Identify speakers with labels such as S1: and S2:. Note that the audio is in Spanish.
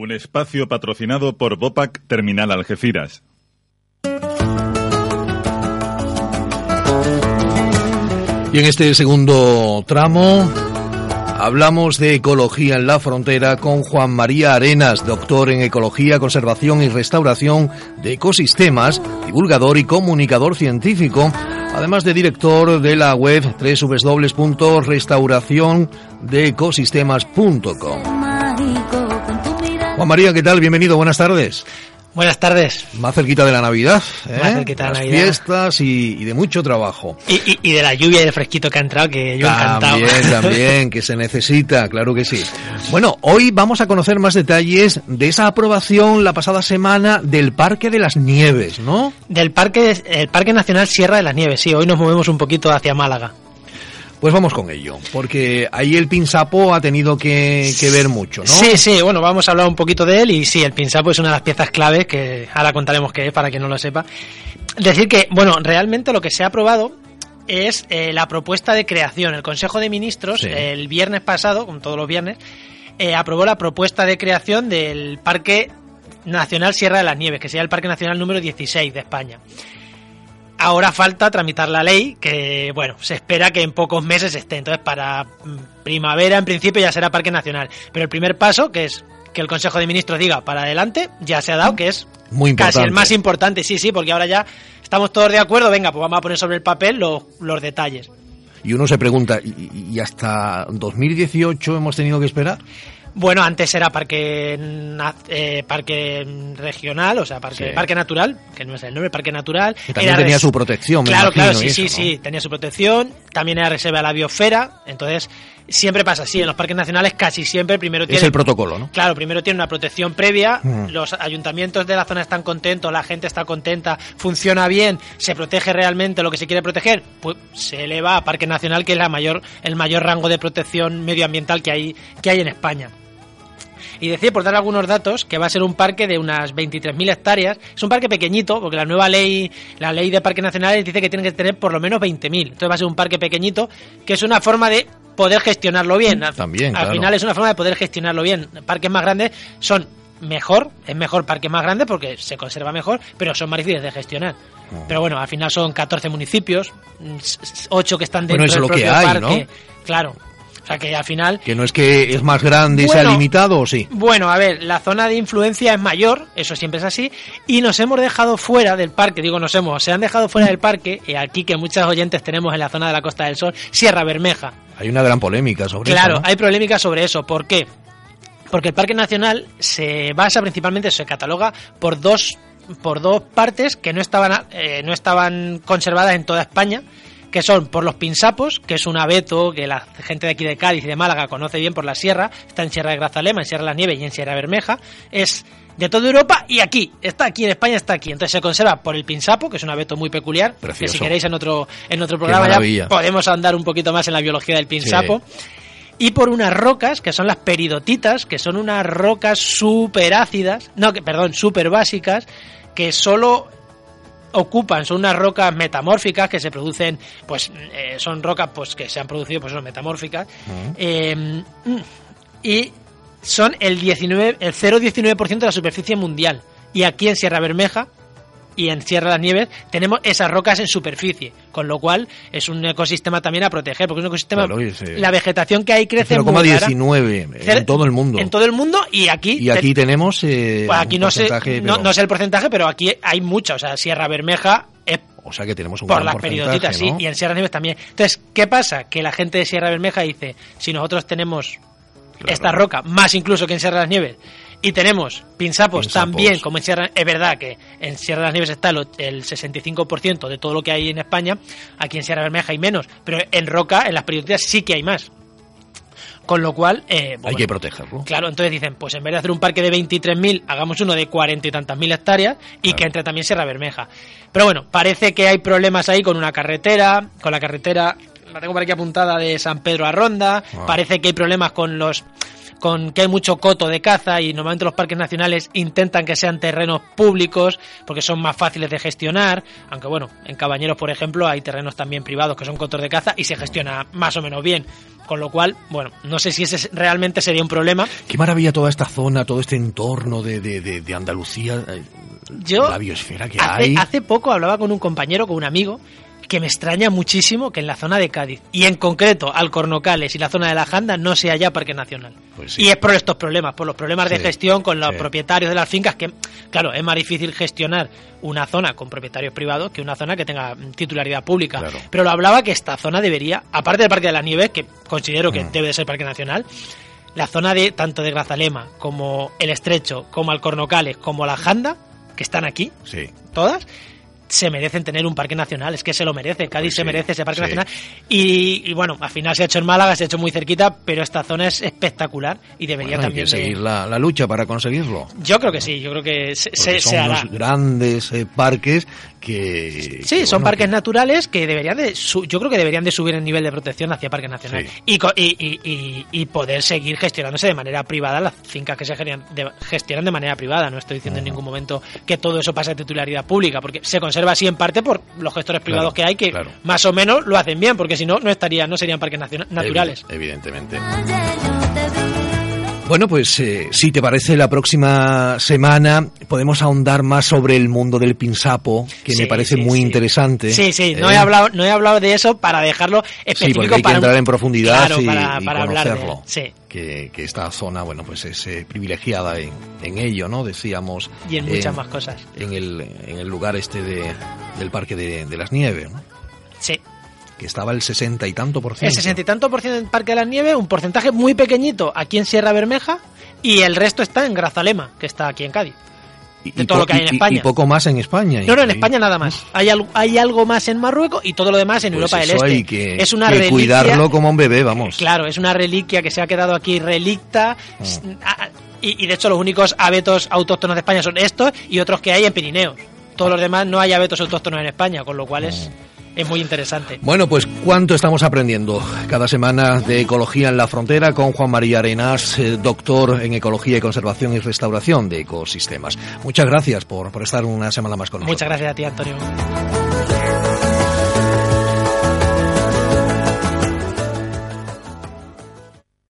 S1: Un espacio patrocinado por Bopac Terminal Algeciras.
S2: Y en este segundo tramo hablamos de ecología en la frontera con Juan María Arenas, doctor en ecología, conservación y restauración de ecosistemas, divulgador y comunicador científico, además de director de la web www.restauraciondeecosistemas.com. Juan María, ¿qué tal? Bienvenido, buenas tardes.
S3: Buenas tardes.
S2: Más cerquita de la Navidad. ¿eh?
S3: Más cerquita de la Navidad.
S2: fiestas y, y de mucho trabajo.
S3: Y, y- y de la lluvia y del fresquito que ha entrado, que yo encantado.
S2: También, también, que se necesita, claro que sí. Bueno, hoy vamos a conocer más detalles de esa aprobación la pasada semana del Parque de las Nieves, ¿no?
S3: Del parque, el Parque Nacional Sierra de las Nieves, sí, hoy nos movemos un poquito hacia Málaga.
S2: Pues vamos con ello, porque ahí el Pinsapo ha tenido que, que ver mucho, ¿no?
S3: Sí, sí, bueno, vamos a hablar un poquito de él y sí, el pinsapo es una de las piezas claves que ahora contaremos qué es para quien no lo sepa. Decir que, bueno, realmente lo que se ha aprobado es eh, la propuesta de creación. El Consejo de Ministros,
S2: Sí.
S3: el viernes pasado, como todos los viernes, eh, aprobó la propuesta de creación del Parque Nacional Sierra de las Nieves, que sería el Parque Nacional número 16 de España. Ahora falta tramitar la ley, que bueno, se espera que en pocos meses esté. Entonces, para mm, primavera, en principio, ya será Parque Nacional. Pero el primer paso, que es que el Consejo de Ministros diga para adelante, ya se ha dado, que es
S2: Muy
S3: casi
S2: importante.
S3: el más importante. Sí, sí, porque ahora ya estamos todos de acuerdo. Venga, pues vamos a poner sobre el papel los, los detalles.
S2: Y uno se pregunta, ¿y, y hasta 2018 hemos tenido que esperar?
S3: Bueno, antes era parque eh, parque regional, o sea, parque,
S2: Sí.
S3: parque natural, que no es el nombre, parque natural.
S2: Que también
S3: Era
S2: tenía su protección, me
S3: Claro,
S2: imagino,
S3: claro, sí,
S2: y
S3: sí,
S2: eso, ¿no?
S3: sí, tenía su protección. También era reserva de la biosfera. Entonces, siempre pasa así. En los parques nacionales casi siempre primero
S2: Es
S3: tienen...
S2: el protocolo, ¿no?
S3: Claro, primero tiene una protección previa,
S2: Mm.
S3: los ayuntamientos de la zona están contentos, la gente está contenta, funciona bien, se protege realmente lo que se quiere proteger, pues se eleva a Parque Nacional, que es la mayor, el mayor rango de protección medioambiental que hay, que hay en España. Y decía, por dar algunos datos, que va a ser un parque de unas 23.000 hectáreas. Es un parque pequeñito, porque la nueva ley, la ley de parques nacionales dice que tiene que tener por lo menos 20.000. Entonces va a ser un parque pequeñito, que es una forma de poder gestionarlo bien.
S2: También,
S3: Al
S2: claro.
S3: final es una forma de poder gestionarlo bien. Parques más grandes son mejor, es mejor parques más grandes porque se conserva mejor, pero son más difíciles de gestionar.
S2: Oh.
S3: Pero bueno, al final son 14 municipios, 8 que están dentro
S2: Bueno, eso
S3: del
S2: lo que hay,
S3: parque.
S2: ¿no?
S3: Claro. O sea que al final
S2: Que no es que es más grande y sea
S3: Bueno.
S2: limitado, ¿o sí?
S3: bueno, a ver, la zona de influencia es mayor, eso siempre es así, y nos hemos dejado fuera del parque, digo nos hemos, se han dejado fuera del parque, y aquí que muchos oyentes tenemos en la zona de la Costa del Sol, Sierra Bermeja.
S2: Hay una gran polémica sobre
S3: Claro,
S2: eso, ¿no?
S3: hay polémica sobre eso, ¿por qué? Porque el Parque Nacional se basa principalmente, se cataloga por dos, por dos partes que no estaban, eh, no estaban conservadas en toda España, que son por los pinsapos, que es un abeto que la gente de aquí de Cádiz y de Málaga conoce bien por la sierra, está en Sierra de Grazalema, en Sierra de las Nieves y en Sierra Bermeja, es de toda Europa y aquí, está aquí, en España está aquí. Entonces se conserva por el pinsapo, que es un abeto muy peculiar, que
S2: Precioso.
S3: si queréis en otro, en otro programa ya podemos andar un poquito más en la biología del pinsapo. Y por unas rocas que son las peridotitas, que son unas rocas súper ácidas, no, que, perdón, súper básicas, que solo ocupan, son unas rocas metamórficas que se producen, pues eh, son rocas pues que se han producido, pues son metamórficas, eh, y son el 19, el 0,19% de la superficie mundial. Y aquí en Sierra Bermeja y en Sierra de las Nieves tenemos esas rocas en superficie, con lo cual es un ecosistema también a proteger, porque es un ecosistema,
S2: Claro,
S3: la vegetación que hay crece rara.
S2: 0,19 en todo el mundo.
S3: En todo el mundo y aquí...
S2: Y aquí tenemos eh,
S3: pues aquí no sé, no, no sé el porcentaje, pero aquí hay mucha, o sea, Sierra Bermeja es
S2: o sea que tenemos un
S3: por
S2: gran
S3: las perioditas, y en Sierra Nieves también. Entonces, ¿qué pasa? Que la gente de Sierra Bermeja dice, si nosotros tenemos
S2: Claro.
S3: esta roca, más incluso que en Sierra de las Nieves, y tenemos pinsapos,
S2: Pinsapos.
S3: también, como en Sierra, es verdad que en Sierra de las Nieves está el, och- el 65% de todo lo que hay en España, aquí en Sierra Bermeja hay menos, pero en roca, en las perioditas sí que hay más. Con lo cual, eh,
S2: Hay
S3: bueno,
S2: que protegerlo.
S3: Claro, entonces dicen, pues en vez de hacer un parque de 23.000, hagamos uno de 40 y tantas mil hectáreas y que entre también Sierra Bermeja. Pero bueno, parece que hay problemas ahí con una carretera, con la carretera la tengo por aquí apuntada de San Pedro a Ronda,
S2: Ah.
S3: parece que hay problemas con los con que hay mucho coto de caza y normalmente los parques nacionales intentan que sean terrenos públicos porque son más fáciles de gestionar, aunque bueno, en Cabañeros por ejemplo hay terrenos también privados que son cotos de caza y se gestiona más o menos bien, con lo cual, bueno, no sé si ese realmente sería un problema.
S2: Qué maravilla toda esta zona, todo este entorno de, de, de, de Andalucía, eh,
S3: Yo
S2: la biosfera que
S3: hace,
S2: hay.
S3: hace poco hablaba con un compañero, con un amigo, que me extraña muchísimo que en la zona de Cádiz, y en concreto Alcornocales y la zona de la Janda, no sea ya parque nacional.
S2: Pues sí.
S3: Y es por estos problemas, por los problemas de gestión con los
S2: sí.
S3: propietarios de las fincas, que, claro, es más difícil gestionar una zona con propietarios privados que una zona que tenga titularidad pública.
S2: Claro.
S3: Pero lo hablaba que esta zona debería, aparte del Parque de las Nieves, que considero que
S2: Mm.
S3: debe de ser parque nacional, la zona de tanto de Grazalema como el Estrecho, como Alcornocales, como la Janda, que están aquí,
S2: Sí.
S3: todas se merecen tener un parque nacional, es que se lo merece, Cádiz
S2: Pues
S3: se
S2: sí,
S3: merece ese parque
S2: sí.
S3: nacional y, y bueno, al final se ha hecho en Málaga, se ha hecho muy cerquita, pero esta zona es espectacular y debería
S2: Bueno, hay
S3: también
S2: que
S3: de-
S2: seguir la, la lucha para conseguirlo.
S3: Yo creo que sí, yo creo que se, se-
S2: son
S3: se hará.
S2: unos grandes eh, parques que...
S3: Sí,
S2: que,
S3: son
S2: bueno,
S3: parques
S2: que-
S3: naturales que deberían de, su- yo creo que deberían de subir el nivel de protección hacia parques nacionales
S2: Sí.
S3: y, co- y, y- y- y poder seguir gestionándose de manera privada las fincas que se gestionan de, gestionan de manera privada. No estoy diciendo en ningún momento que todo eso pase a titularidad pública, porque se conserva así en parte por los gestores privados
S2: Claro,
S3: que hay que
S2: claro.
S3: más o menos lo hacen bien, porque si no, no estaría, no serían parques naturales.
S2: Evi- Evidentemente. Bueno, pues eh, si te parece, la próxima semana podemos ahondar más sobre el mundo del pinsapo, que
S3: Sí,
S2: me parece
S3: sí,
S2: muy
S3: sí.
S2: interesante.
S3: Sí, sí, no
S2: ¿eh?
S3: he hablado, no he hablado de eso para dejarlo
S2: Sí,
S3: específico
S2: porque hay que
S3: para un-
S2: entrar en profundidad
S3: Claro,
S2: y,
S3: para,
S2: y
S3: para de
S2: conocerlo.
S3: sí.
S2: Que, que esta zona, bueno, pues es eh, privilegiada en, en ello, ¿no? Decíamos.
S3: Y en muchas más cosas.
S2: En el, en el lugar este de, del Parque de, de las Nieves, ¿no? Que estaba el sesenta y tanto por
S3: El
S2: ciento.
S3: sesenta y tanto por ciento en Parque de las Nieves, un porcentaje muy pequeñito aquí en Sierra Bermeja y el resto está en Grazalema, que está aquí en Cádiz.
S2: Y-
S3: de todo lo que hay en
S2: y-
S3: España.
S2: Y poco más en España.
S3: No, no, en España nada más. Hay, al- hay algo más en Marruecos y todo lo demás en
S2: Pues
S3: Europa del Este.
S2: hay que,
S3: es una
S2: que
S3: reliquia.
S2: cuidarlo como un bebé, vamos.
S3: Claro, es una reliquia que se ha quedado aquí relicta.
S2: Mm.
S3: S- a- Y, y de hecho los únicos abetos autóctonos de España son estos y otros que hay en Pirineos. Todos los demás no hay abetos autóctonos en España, con lo cual es,
S2: Mm.
S3: Es muy interesante.
S2: Bueno, pues cuánto estamos aprendiendo cada semana de ecología en la frontera con Juan María Arenas, eh, doctor en ecología y conservación y restauración de ecosistemas. Muchas gracias por, por estar una semana más con nosotros.
S3: Muchas gracias a ti, Antonio.